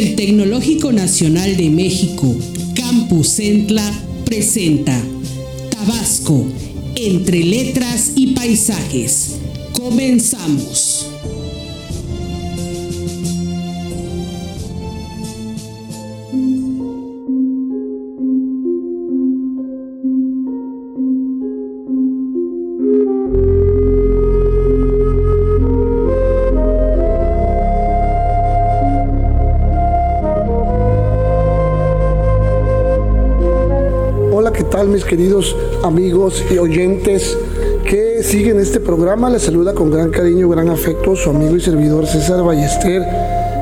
El Tecnológico Nacional de México, Campus Centla, presenta Tabasco, entre letras y paisajes. Comenzamos. Mis queridos amigos y oyentes que siguen este programa? Les saluda con gran cariño, gran afecto su amigo y servidor César Ballester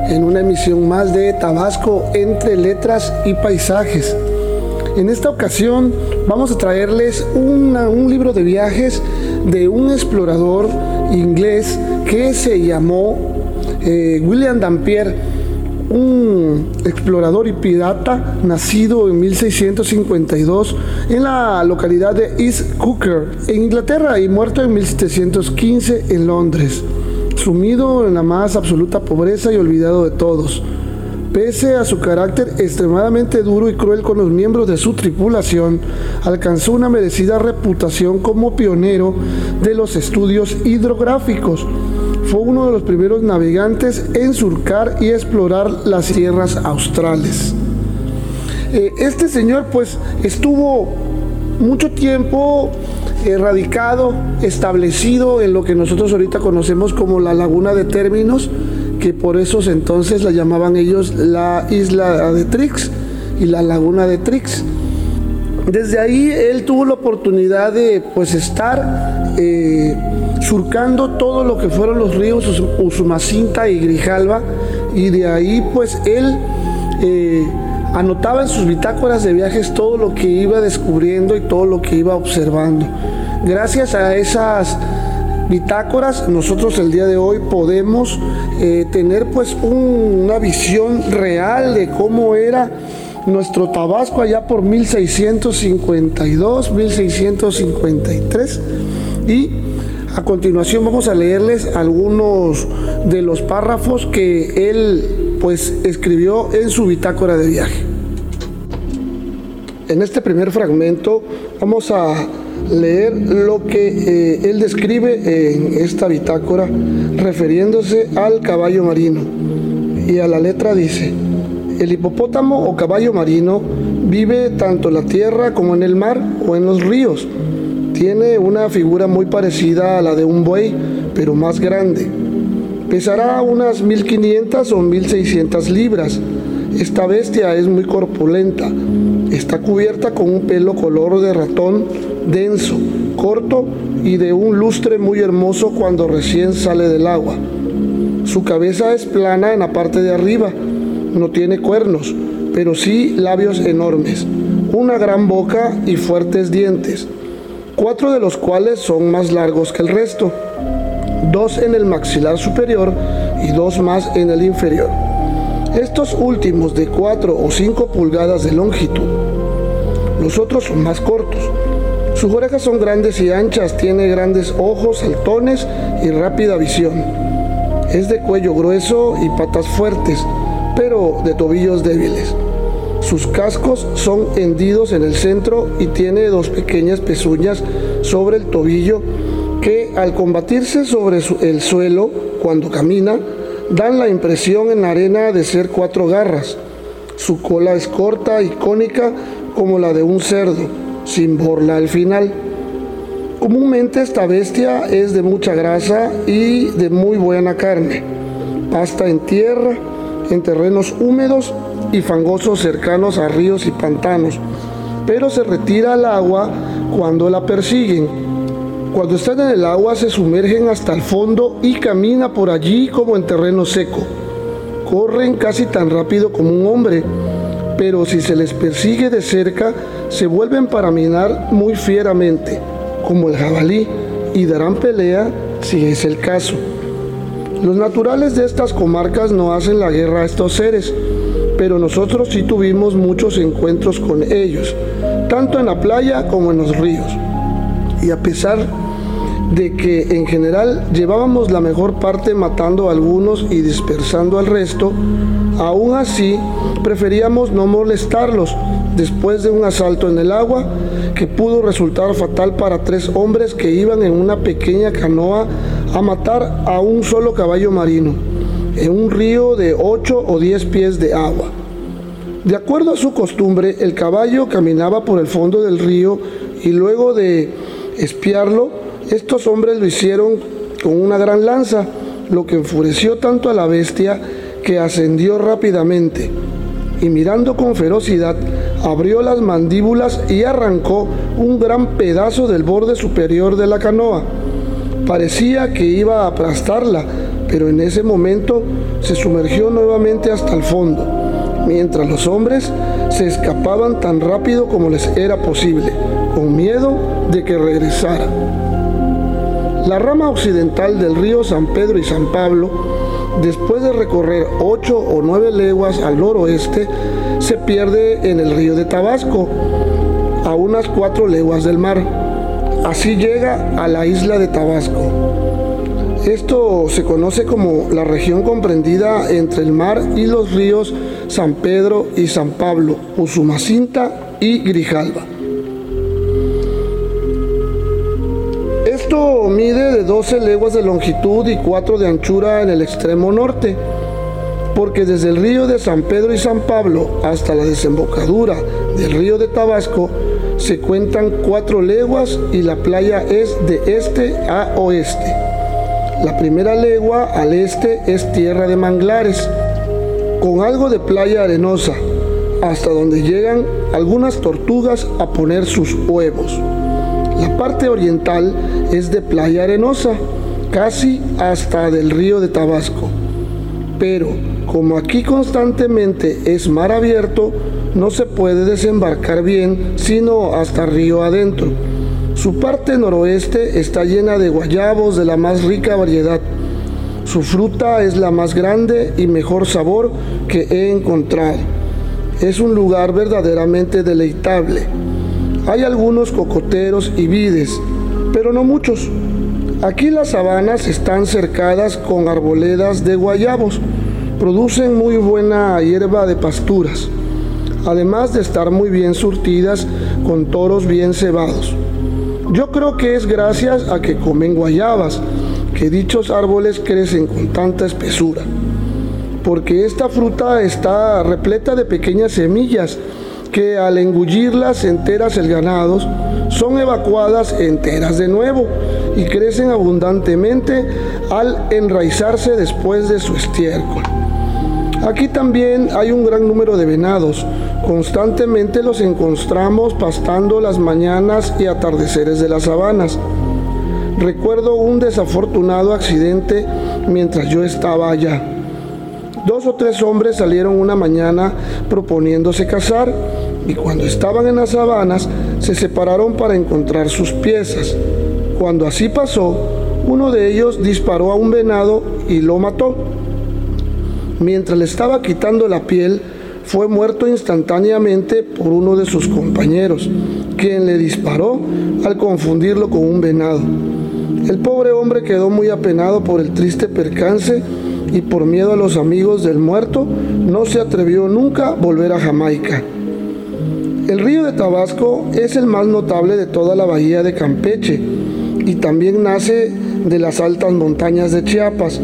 en una emisión más de Tabasco entre letras y paisajes. En esta ocasión vamos a traerles un libro de viajes de un explorador inglés que se llamó eh, William Dampier un explorador y pirata nacido en 1652 en la localidad de East Hooker, en Inglaterra, y muerto en 1715 en Londres, sumido en la más absoluta pobreza y olvidado de todos. Pese a su carácter extremadamente duro y cruel con los miembros de su tripulación, alcanzó una merecida reputación como pionero de los estudios hidrográficos fue uno de los primeros navegantes en surcar y explorar las tierras australes. Eh, este señor pues estuvo mucho tiempo erradicado, establecido en lo que nosotros ahorita conocemos como la laguna de términos, que por esos entonces la llamaban ellos la isla de Trix y la laguna de Trix. Desde ahí él tuvo la oportunidad de pues estar eh, surcando todo lo que fueron los ríos Usumacinta y Grijalva y de ahí pues él eh, anotaba en sus bitácoras de viajes todo lo que iba descubriendo y todo lo que iba observando. Gracias a esas bitácoras nosotros el día de hoy podemos eh, tener pues una visión real de cómo era nuestro Tabasco allá por 1652, 1653 y a continuación vamos a leerles algunos de los párrafos que él pues escribió en su bitácora de viaje. En este primer fragmento vamos a leer lo que eh, él describe en esta bitácora refiriéndose al caballo marino. Y a la letra dice, el hipopótamo o caballo marino vive tanto en la tierra como en el mar o en los ríos tiene una figura muy parecida a la de un buey, pero más grande. Pesará unas 1500 o 1600 libras. Esta bestia es muy corpulenta. Está cubierta con un pelo color de ratón denso, corto y de un lustre muy hermoso cuando recién sale del agua. Su cabeza es plana en la parte de arriba. No tiene cuernos, pero sí labios enormes, una gran boca y fuertes dientes cuatro de los cuales son más largos que el resto, dos en el maxilar superior y dos más en el inferior. Estos últimos de 4 o 5 pulgadas de longitud. Los otros son más cortos. Sus orejas son grandes y anchas, tiene grandes ojos, saltones y rápida visión. Es de cuello grueso y patas fuertes, pero de tobillos débiles. Sus cascos son hendidos en el centro y tiene dos pequeñas pezuñas sobre el tobillo que al combatirse sobre el suelo cuando camina dan la impresión en la arena de ser cuatro garras. Su cola es corta y cónica como la de un cerdo, sin borla al final. Comúnmente esta bestia es de mucha grasa y de muy buena carne. Pasta en tierra, en terrenos húmedos y fangosos cercanos a ríos y pantanos, pero se retira al agua cuando la persiguen. Cuando están en el agua se sumergen hasta el fondo y camina por allí como en terreno seco. Corren casi tan rápido como un hombre, pero si se les persigue de cerca, se vuelven para minar muy fieramente, como el jabalí, y darán pelea si es el caso. Los naturales de estas comarcas no hacen la guerra a estos seres, pero nosotros sí tuvimos muchos encuentros con ellos, tanto en la playa como en los ríos. Y a pesar de que en general llevábamos la mejor parte matando a algunos y dispersando al resto, aún así preferíamos no molestarlos después de un asalto en el agua que pudo resultar fatal para tres hombres que iban en una pequeña canoa a matar a un solo caballo marino en un río de 8 o 10 pies de agua. De acuerdo a su costumbre, el caballo caminaba por el fondo del río y luego de espiarlo, estos hombres lo hicieron con una gran lanza, lo que enfureció tanto a la bestia que ascendió rápidamente y mirando con ferocidad abrió las mandíbulas y arrancó un gran pedazo del borde superior de la canoa. Parecía que iba a aplastarla, pero en ese momento se sumergió nuevamente hasta el fondo, mientras los hombres se escapaban tan rápido como les era posible, con miedo de que regresara. La rama occidental del río San Pedro y San Pablo, después de recorrer ocho o nueve leguas al noroeste, se pierde en el río de Tabasco, a unas cuatro leguas del mar. Así llega a la isla de Tabasco. Esto se conoce como la región comprendida entre el mar y los ríos San Pedro y San Pablo, Usumacinta y Grijalba. Esto mide de 12 leguas de longitud y 4 de anchura en el extremo norte, porque desde el río de San Pedro y San Pablo hasta la desembocadura del río de Tabasco se cuentan 4 leguas y la playa es de este a oeste. La primera legua al este es tierra de manglares, con algo de playa arenosa, hasta donde llegan algunas tortugas a poner sus huevos. La parte oriental es de playa arenosa, casi hasta del río de Tabasco. Pero como aquí constantemente es mar abierto, no se puede desembarcar bien sino hasta río adentro. Su parte noroeste está llena de guayabos de la más rica variedad. Su fruta es la más grande y mejor sabor que he encontrado. Es un lugar verdaderamente deleitable hay algunos cocoteros y vides, pero no muchos. Aquí las sabanas están cercadas con arboledas de guayabos. Producen muy buena hierba de pasturas, además de estar muy bien surtidas con toros bien cebados. Yo creo que es gracias a que comen guayabas que dichos árboles crecen con tanta espesura, porque esta fruta está repleta de pequeñas semillas que al engullirlas enteras el ganado, son evacuadas enteras de nuevo y crecen abundantemente al enraizarse después de su estiércol. Aquí también hay un gran número de venados. Constantemente los encontramos pastando las mañanas y atardeceres de las sabanas. Recuerdo un desafortunado accidente mientras yo estaba allá. Dos o tres hombres salieron una mañana proponiéndose cazar y cuando estaban en las sabanas se separaron para encontrar sus piezas. Cuando así pasó, uno de ellos disparó a un venado y lo mató. Mientras le estaba quitando la piel, fue muerto instantáneamente por uno de sus compañeros, quien le disparó al confundirlo con un venado. El pobre hombre quedó muy apenado por el triste percance y por miedo a los amigos del muerto, no se atrevió nunca a volver a Jamaica. El río de Tabasco es el más notable de toda la bahía de Campeche y también nace de las altas montañas de Chiapas,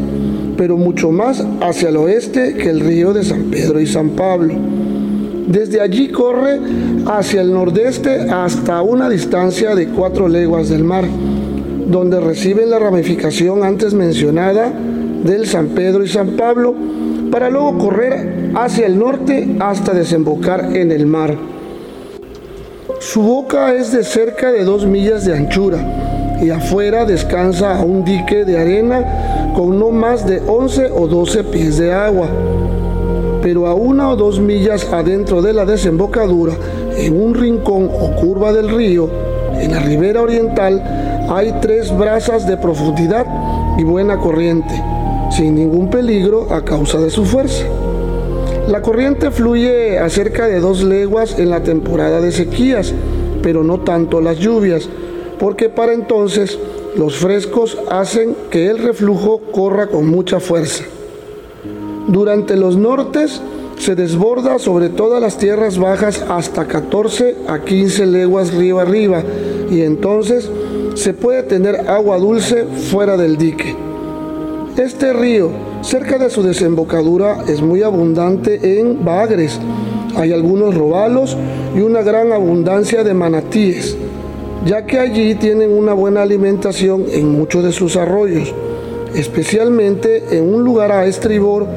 pero mucho más hacia el oeste que el río de San Pedro y San Pablo. Desde allí corre hacia el nordeste hasta una distancia de cuatro leguas del mar, donde recibe la ramificación antes mencionada del San Pedro y San Pablo, para luego correr hacia el norte hasta desembocar en el mar. Su boca es de cerca de dos millas de anchura y afuera descansa a un dique de arena con no más de 11 o 12 pies de agua. Pero a una o dos millas adentro de la desembocadura, en un rincón o curva del río, en la ribera oriental, hay tres brazas de profundidad y buena corriente, sin ningún peligro a causa de su fuerza. La corriente fluye a cerca de dos leguas en la temporada de sequías, pero no tanto las lluvias, porque para entonces los frescos hacen que el reflujo corra con mucha fuerza. Durante los nortes se desborda sobre todas las tierras bajas hasta 14 a 15 leguas río arriba y entonces se puede tener agua dulce fuera del dique. Este río, cerca de su desembocadura, es muy abundante en bagres. Hay algunos robalos y una gran abundancia de manatíes, ya que allí tienen una buena alimentación en muchos de sus arroyos, especialmente en un lugar a estribor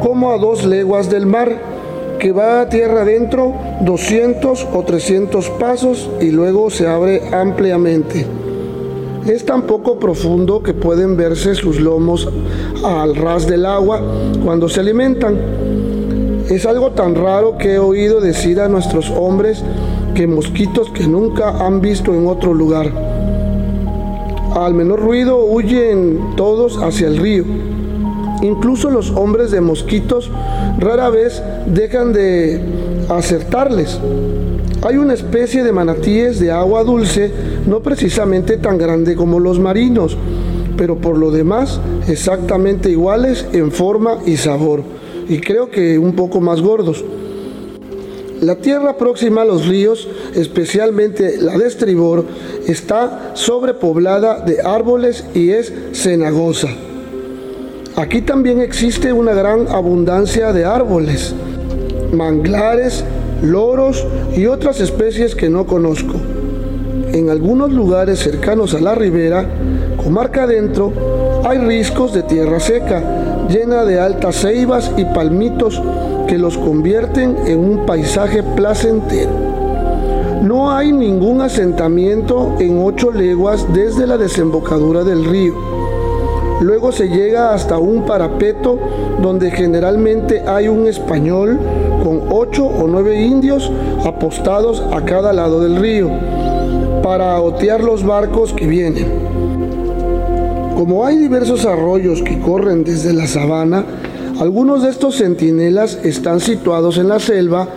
como a dos leguas del mar, que va a tierra adentro 200 o 300 pasos y luego se abre ampliamente. Es tan poco profundo que pueden verse sus lomos al ras del agua cuando se alimentan. Es algo tan raro que he oído decir a nuestros hombres que mosquitos que nunca han visto en otro lugar. Al menor ruido huyen todos hacia el río. Incluso los hombres de mosquitos rara vez dejan de acertarles. Hay una especie de manatíes de agua dulce, no precisamente tan grande como los marinos, pero por lo demás exactamente iguales en forma y sabor, y creo que un poco más gordos. La tierra próxima a los ríos, especialmente la de estribor, está sobrepoblada de árboles y es cenagosa. Aquí también existe una gran abundancia de árboles, manglares, loros y otras especies que no conozco. En algunos lugares cercanos a la ribera, comarca adentro, hay riscos de tierra seca, llena de altas ceibas y palmitos que los convierten en un paisaje placentero. No hay ningún asentamiento en ocho leguas desde la desembocadura del río Luego se llega hasta un parapeto donde generalmente hay un español con ocho o nueve indios apostados a cada lado del río para otear los barcos que vienen. Como hay diversos arroyos que corren desde la sabana, algunos de estos centinelas están situados en la selva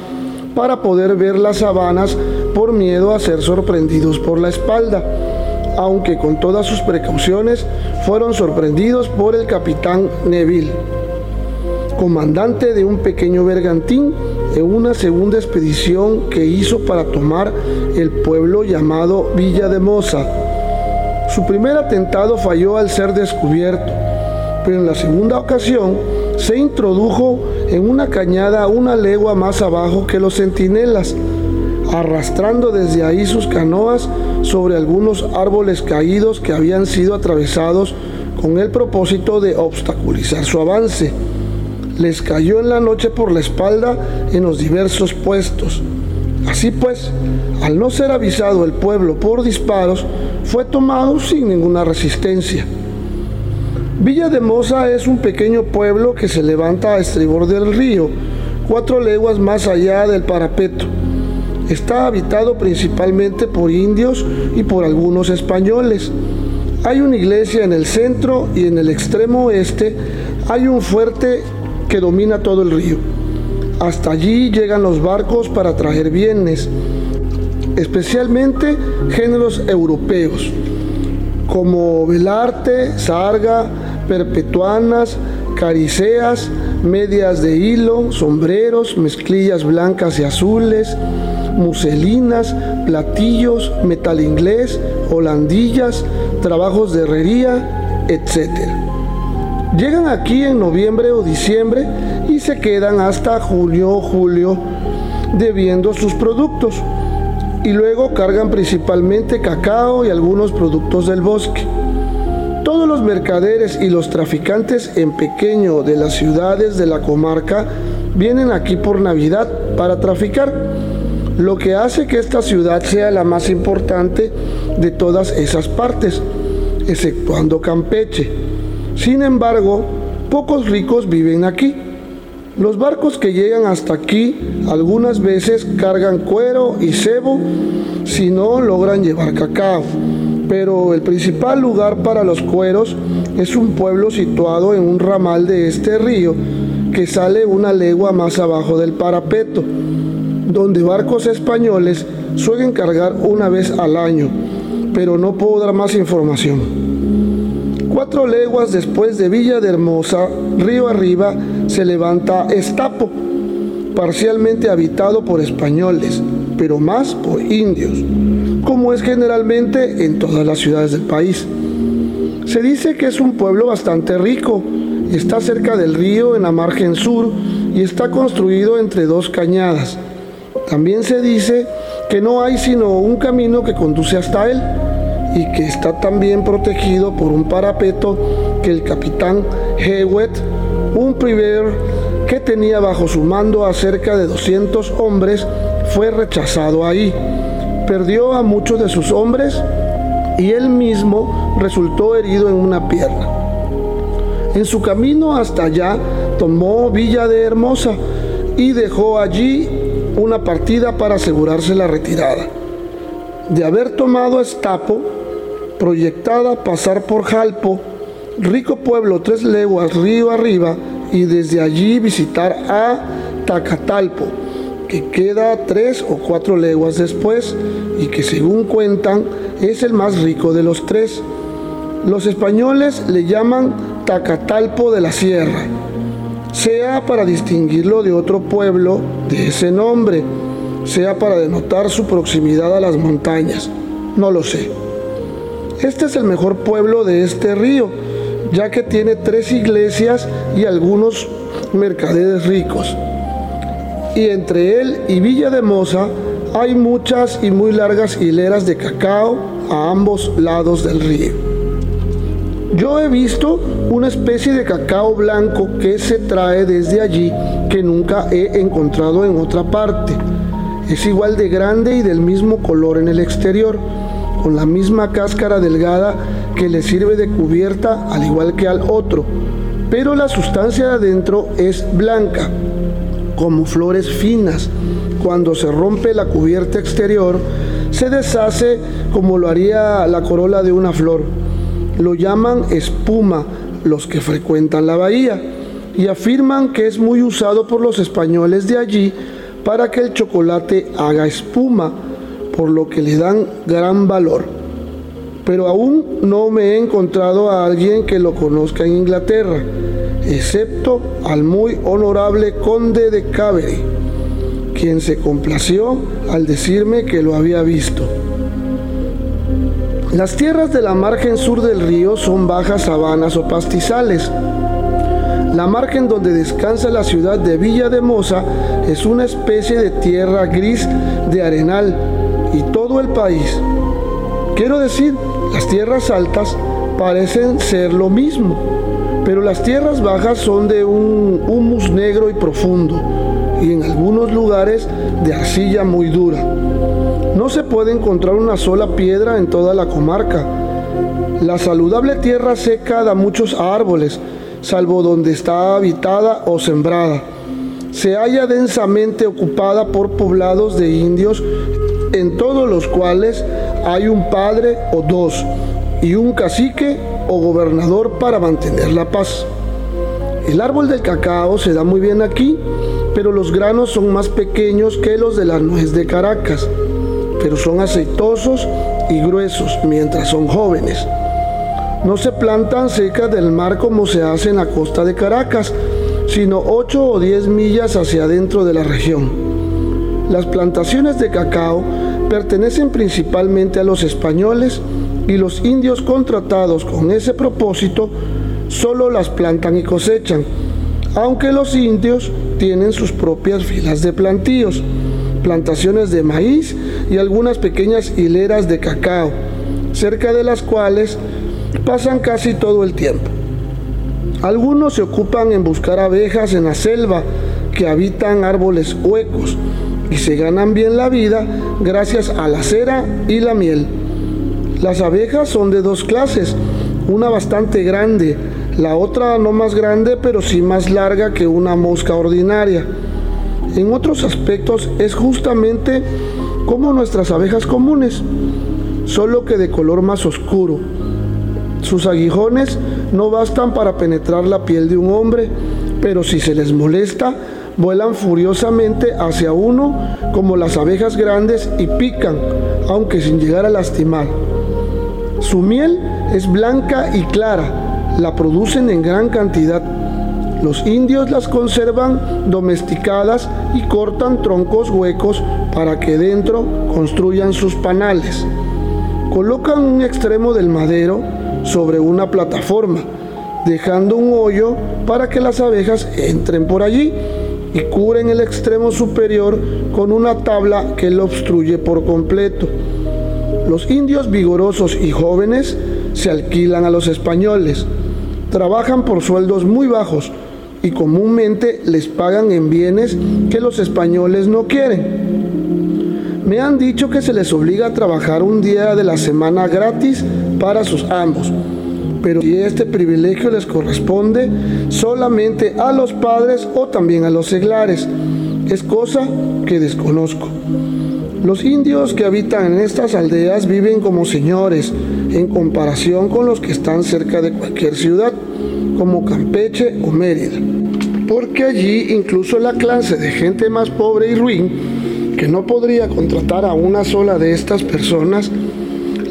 para poder ver las sabanas por miedo a ser sorprendidos por la espalda aunque con todas sus precauciones fueron sorprendidos por el capitán Neville, comandante de un pequeño bergantín en una segunda expedición que hizo para tomar el pueblo llamado Villa de Moza. Su primer atentado falló al ser descubierto, pero en la segunda ocasión se introdujo en una cañada una legua más abajo que los centinelas, arrastrando desde ahí sus canoas sobre algunos árboles caídos que habían sido atravesados con el propósito de obstaculizar su avance. Les cayó en la noche por la espalda en los diversos puestos. Así pues, al no ser avisado el pueblo por disparos, fue tomado sin ninguna resistencia. Villa de Moza es un pequeño pueblo que se levanta a estribor del río, cuatro leguas más allá del parapeto. Está habitado principalmente por indios y por algunos españoles. Hay una iglesia en el centro y en el extremo oeste hay un fuerte que domina todo el río. Hasta allí llegan los barcos para traer bienes, especialmente géneros europeos, como velarte, sarga, perpetuanas, cariceas, medias de hilo, sombreros, mezclillas blancas y azules, muselinas, platillos, metal inglés, holandillas, trabajos de herrería, etc. Llegan aquí en noviembre o diciembre y se quedan hasta junio o julio debiendo sus productos y luego cargan principalmente cacao y algunos productos del bosque. Todos los mercaderes y los traficantes en pequeño de las ciudades de la comarca vienen aquí por Navidad para traficar lo que hace que esta ciudad sea la más importante de todas esas partes, exceptuando Campeche. Sin embargo, pocos ricos viven aquí. Los barcos que llegan hasta aquí algunas veces cargan cuero y cebo si no logran llevar cacao. Pero el principal lugar para los cueros es un pueblo situado en un ramal de este río que sale una legua más abajo del parapeto donde barcos españoles suelen cargar una vez al año, pero no puedo dar más información. Cuatro leguas después de Villa de Hermosa, río arriba, se levanta Estapo, parcialmente habitado por españoles, pero más por indios, como es generalmente en todas las ciudades del país. Se dice que es un pueblo bastante rico, está cerca del río en la margen sur y está construido entre dos cañadas. También se dice que no hay sino un camino que conduce hasta él y que está también protegido por un parapeto que el capitán Hewett, un primer que tenía bajo su mando a cerca de 200 hombres, fue rechazado ahí. Perdió a muchos de sus hombres y él mismo resultó herido en una pierna. En su camino hasta allá tomó Villa de Hermosa y dejó allí una partida para asegurarse la retirada. De haber tomado Estapo, proyectada pasar por Jalpo, rico pueblo tres leguas río arriba, y desde allí visitar a Tacatalpo, que queda tres o cuatro leguas después y que según cuentan es el más rico de los tres. Los españoles le llaman Tacatalpo de la Sierra, sea para distinguirlo de otro pueblo de ese nombre, sea para denotar su proximidad a las montañas, no lo sé. Este es el mejor pueblo de este río, ya que tiene tres iglesias y algunos mercaderes ricos. Y entre él y Villa de Moza hay muchas y muy largas hileras de cacao a ambos lados del río. Yo he visto una especie de cacao blanco que se trae desde allí que nunca he encontrado en otra parte. Es igual de grande y del mismo color en el exterior, con la misma cáscara delgada que le sirve de cubierta al igual que al otro, pero la sustancia de adentro es blanca, como flores finas. Cuando se rompe la cubierta exterior, se deshace como lo haría la corola de una flor lo llaman espuma los que frecuentan la bahía y afirman que es muy usado por los españoles de allí para que el chocolate haga espuma, por lo que le dan gran valor. Pero aún no me he encontrado a alguien que lo conozca en Inglaterra, excepto al muy honorable conde de Cavery, quien se complació al decirme que lo había visto. Las tierras de la margen sur del río son bajas sabanas o pastizales. La margen donde descansa la ciudad de Villa de Moza es una especie de tierra gris de arenal y todo el país. Quiero decir, las tierras altas parecen ser lo mismo, pero las tierras bajas son de un humus negro y profundo y en algunos lugares de arcilla muy dura. No se puede encontrar una sola piedra en toda la comarca. La saludable tierra seca da muchos árboles, salvo donde está habitada o sembrada. Se halla densamente ocupada por poblados de indios, en todos los cuales hay un padre o dos, y un cacique o gobernador para mantener la paz. El árbol del cacao se da muy bien aquí, pero los granos son más pequeños que los de la nuez de Caracas pero son aceitosos y gruesos mientras son jóvenes. No se plantan cerca del mar como se hace en la costa de Caracas, sino 8 o 10 millas hacia adentro de la región. Las plantaciones de cacao pertenecen principalmente a los españoles y los indios contratados con ese propósito solo las plantan y cosechan, aunque los indios tienen sus propias filas de plantíos plantaciones de maíz y algunas pequeñas hileras de cacao, cerca de las cuales pasan casi todo el tiempo. Algunos se ocupan en buscar abejas en la selva que habitan árboles huecos y se ganan bien la vida gracias a la cera y la miel. Las abejas son de dos clases, una bastante grande, la otra no más grande pero sí más larga que una mosca ordinaria en otros aspectos es justamente como nuestras abejas comunes, solo que de color más oscuro. Sus aguijones no bastan para penetrar la piel de un hombre, pero si se les molesta, vuelan furiosamente hacia uno como las abejas grandes y pican, aunque sin llegar a lastimar. Su miel es blanca y clara, la producen en gran cantidad. Los indios las conservan domesticadas y cortan troncos huecos para que dentro construyan sus panales. Colocan un extremo del madero sobre una plataforma, dejando un hoyo para que las abejas entren por allí y cubren el extremo superior con una tabla que lo obstruye por completo. Los indios vigorosos y jóvenes se alquilan a los españoles, trabajan por sueldos muy bajos y comúnmente les pagan en bienes que los españoles no quieren. Me han dicho que se les obliga a trabajar un día de la semana gratis para sus amos pero si este privilegio les corresponde solamente a los padres o también a los seglares, es cosa que desconozco. Los indios que habitan en estas aldeas viven como señores en comparación con los que están cerca de cualquier ciudad, como Campeche o Mérida. Porque allí incluso la clase de gente más pobre y ruin, que no podría contratar a una sola de estas personas,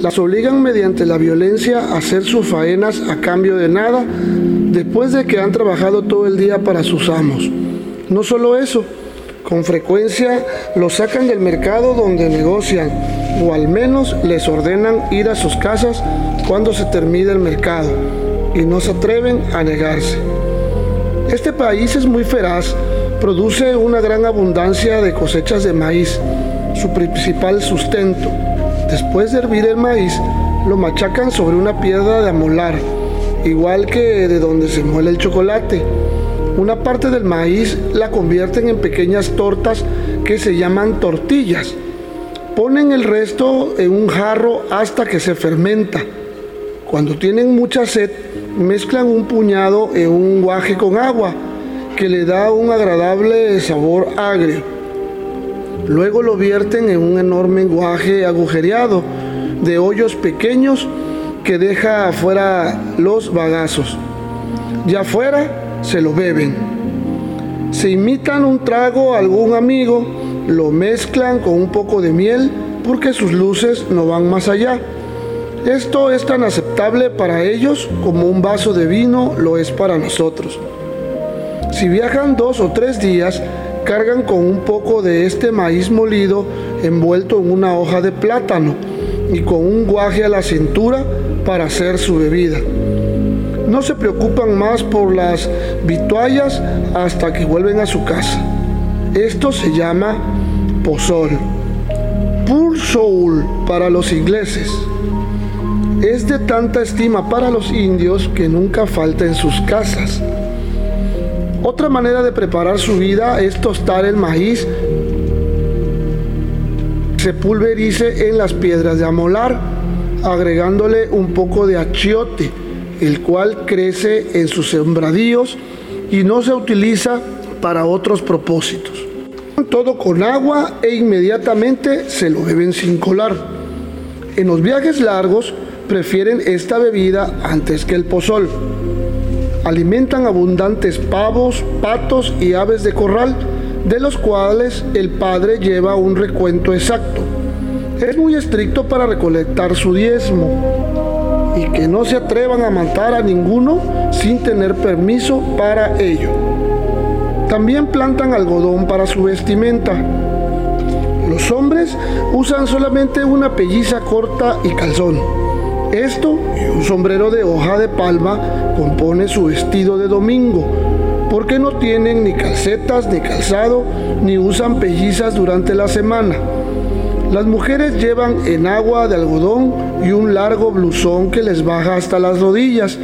las obligan mediante la violencia a hacer sus faenas a cambio de nada después de que han trabajado todo el día para sus amos. No solo eso, con frecuencia los sacan del mercado donde negocian o al menos les ordenan ir a sus casas cuando se termine el mercado y no se atreven a negarse. Este país es muy feraz, produce una gran abundancia de cosechas de maíz, su principal sustento Después de hervir el maíz, lo machacan sobre una piedra de amolar, igual que de donde se muele el chocolate. Una parte del maíz la convierten en pequeñas tortas que se llaman tortillas. Ponen el resto en un jarro hasta que se fermenta. Cuando tienen mucha sed, mezclan un puñado en un guaje con agua, que le da un agradable sabor agrio Luego lo vierten en un enorme guaje agujereado de hoyos pequeños que deja afuera los bagazos. Ya afuera se lo beben. Se imitan un trago a algún amigo, lo mezclan con un poco de miel porque sus luces no van más allá. Esto es tan aceptable para ellos como un vaso de vino lo es para nosotros. Si viajan dos o tres días, cargan con un poco de este maíz molido envuelto en una hoja de plátano y con un guaje a la cintura para hacer su bebida. No se preocupan más por las vituallas hasta que vuelven a su casa. Esto se llama pozol. Pur soul para los ingleses. Es de tanta estima para los indios que nunca falta en sus casas. Otra manera de preparar su vida es tostar el maíz, se pulverice en las piedras de amolar, agregándole un poco de achiote, el cual crece en sus sembradíos y no se utiliza para otros propósitos. Todo con agua e inmediatamente se lo beben sin colar. En los viajes largos prefieren esta bebida antes que el pozol alimentan abundantes pavos, patos y aves de corral, de los cuales el padre lleva un recuento exacto. Es muy estricto para recolectar su diezmo y que no se atrevan a matar a ninguno sin tener permiso para ello. También plantan algodón para su vestimenta. Los hombres usan solamente una pelliza corta y calzón esto y un sombrero de hoja de palma compone su vestido de domingo, porque no tienen ni calcetas ni calzado, ni usan pellizas durante la semana. Las mujeres llevan en agua de algodón y un largo blusón que les baja hasta las rodillas.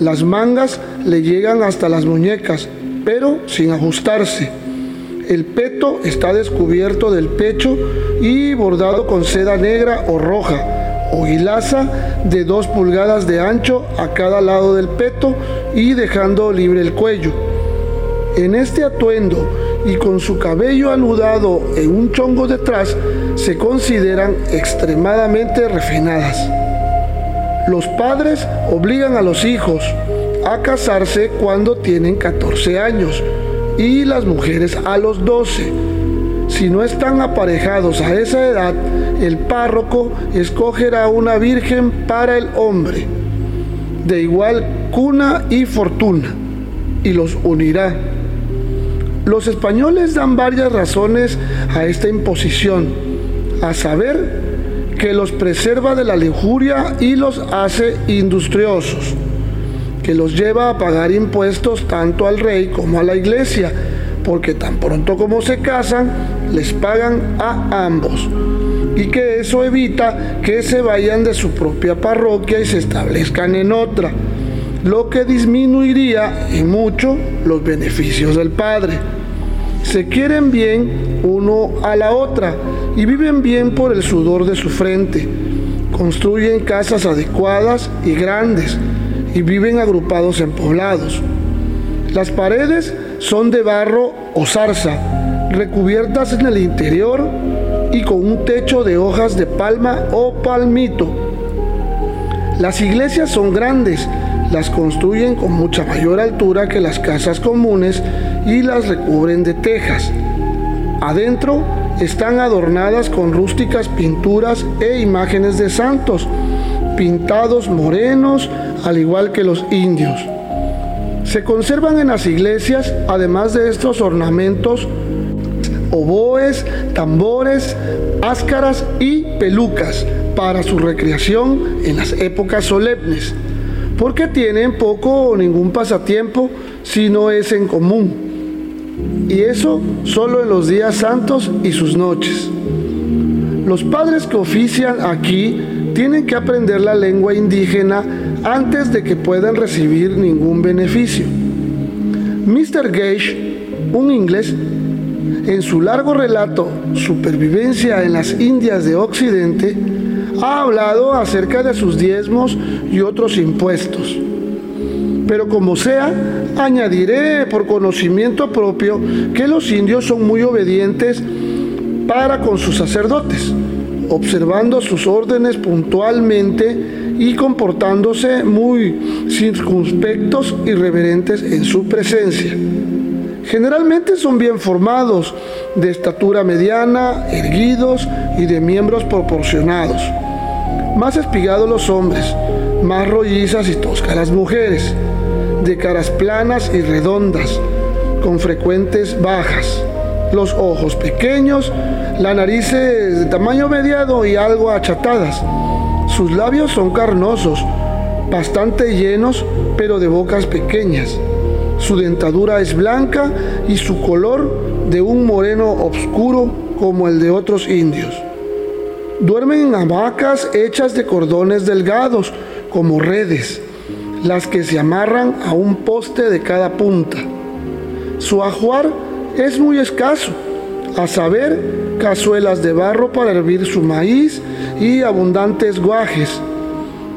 Las mangas le llegan hasta las muñecas, pero sin ajustarse. El peto está descubierto del pecho y bordado con seda negra o roja o hilaza de dos pulgadas de ancho a cada lado del peto y dejando libre el cuello. En este atuendo y con su cabello anudado en un chongo detrás, se consideran extremadamente refinadas. Los padres obligan a los hijos a casarse cuando tienen 14 años y las mujeres a los 12 Si no están aparejados a esa edad, el párroco escogerá una virgen para el hombre, de igual cuna y fortuna, y los unirá. Los españoles dan varias razones a esta imposición, a saber, que los preserva de la lujuria y los hace industriosos, que los lleva a pagar impuestos tanto al rey como a la iglesia, porque tan pronto como se casan, les pagan a ambos. Y que eso evita que se vayan de su propia parroquia y se establezcan en otra, lo que disminuiría en mucho los beneficios del Padre. Se quieren bien uno a la otra y viven bien por el sudor de su frente. Construyen casas adecuadas y grandes y viven agrupados en poblados. Las paredes son de barro o zarza, recubiertas en el interior y con un techo de hojas de palma o palmito. Las iglesias son grandes, las construyen con mucha mayor altura que las casas comunes y las recubren de tejas. Adentro están adornadas con rústicas pinturas e imágenes de santos, pintados morenos al igual que los indios. Se conservan en las iglesias, además de estos ornamentos, oboes, tambores, áscaras y pelucas para su recreación en las épocas solemnes, porque tienen poco o ningún pasatiempo si no es en común y eso solo en los días santos y sus noches. Los padres que ofician aquí tienen que aprender la lengua indígena antes de que puedan recibir ningún beneficio. Mr. Gage, un inglés, en su largo relato Supervivencia en las Indias de Occidente, ha hablado acerca de sus diezmos y otros impuestos. Pero como sea, añadiré por conocimiento propio que los indios son muy obedientes para con sus sacerdotes, observando sus órdenes puntualmente y comportándose muy circunspectos y reverentes en su presencia. Generalmente son bien formados, de estatura mediana, erguidos y de miembros proporcionados. Más espigados los hombres, más rollizas y toscas las mujeres de caras planas y redondas, con frecuentes bajas, los ojos pequeños, la nariz de tamaño mediado y algo achatadas. Sus labios son carnosos, bastante llenos, pero de bocas pequeñas. Su dentadura es blanca y su color de un moreno oscuro como el de otros indios. Duermen en hamacas hechas de cordones delgados como redes las que se amarran a un poste de cada punta. Su ajuar es muy escaso, a saber, cazuelas de barro para hervir su maíz y abundantes guajes.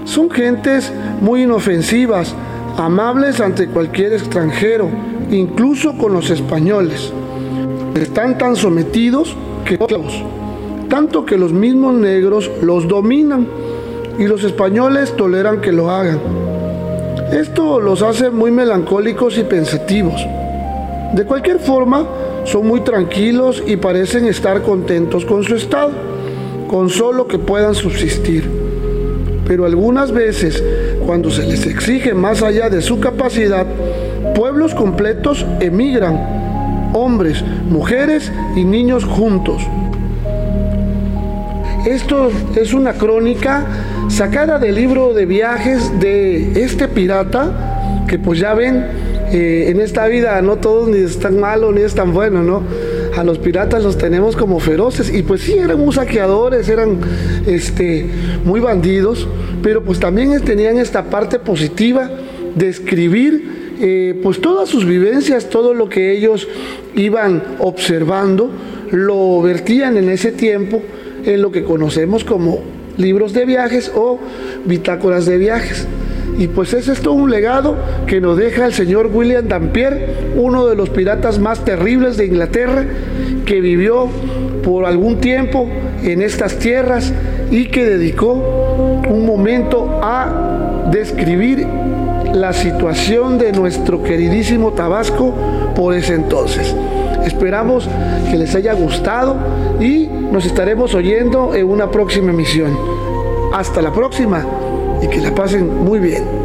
Son gentes muy inofensivas, amables ante cualquier extranjero, incluso con los españoles. Están tan sometidos que tanto que los mismos negros los dominan y los españoles toleran que lo hagan. Esto los hace muy melancólicos y pensativos. De cualquier forma, son muy tranquilos y parecen estar contentos con su estado, con solo que puedan subsistir. Pero algunas veces, cuando se les exige más allá de su capacidad, pueblos completos emigran, hombres, mujeres y niños juntos. Esto es una crónica sacada del libro de viajes de este pirata, que pues ya ven, eh, en esta vida no todos ni es tan malo ni es tan bueno, ¿no? A los piratas los tenemos como feroces y pues sí eran muy saqueadores, eran este, muy bandidos, pero pues también tenían esta parte positiva de escribir eh, pues todas sus vivencias, todo lo que ellos iban observando, lo vertían en ese tiempo en lo que conocemos como libros de viajes o bitácoras de viajes. Y pues es esto un legado que nos deja el señor William Dampier, uno de los piratas más terribles de Inglaterra, que vivió por algún tiempo en estas tierras y que dedicó un momento a describir la situación de nuestro queridísimo Tabasco por ese entonces. Esperamos que les haya gustado y nos estaremos oyendo en una próxima emisión. Hasta la próxima que la pasen muy bien.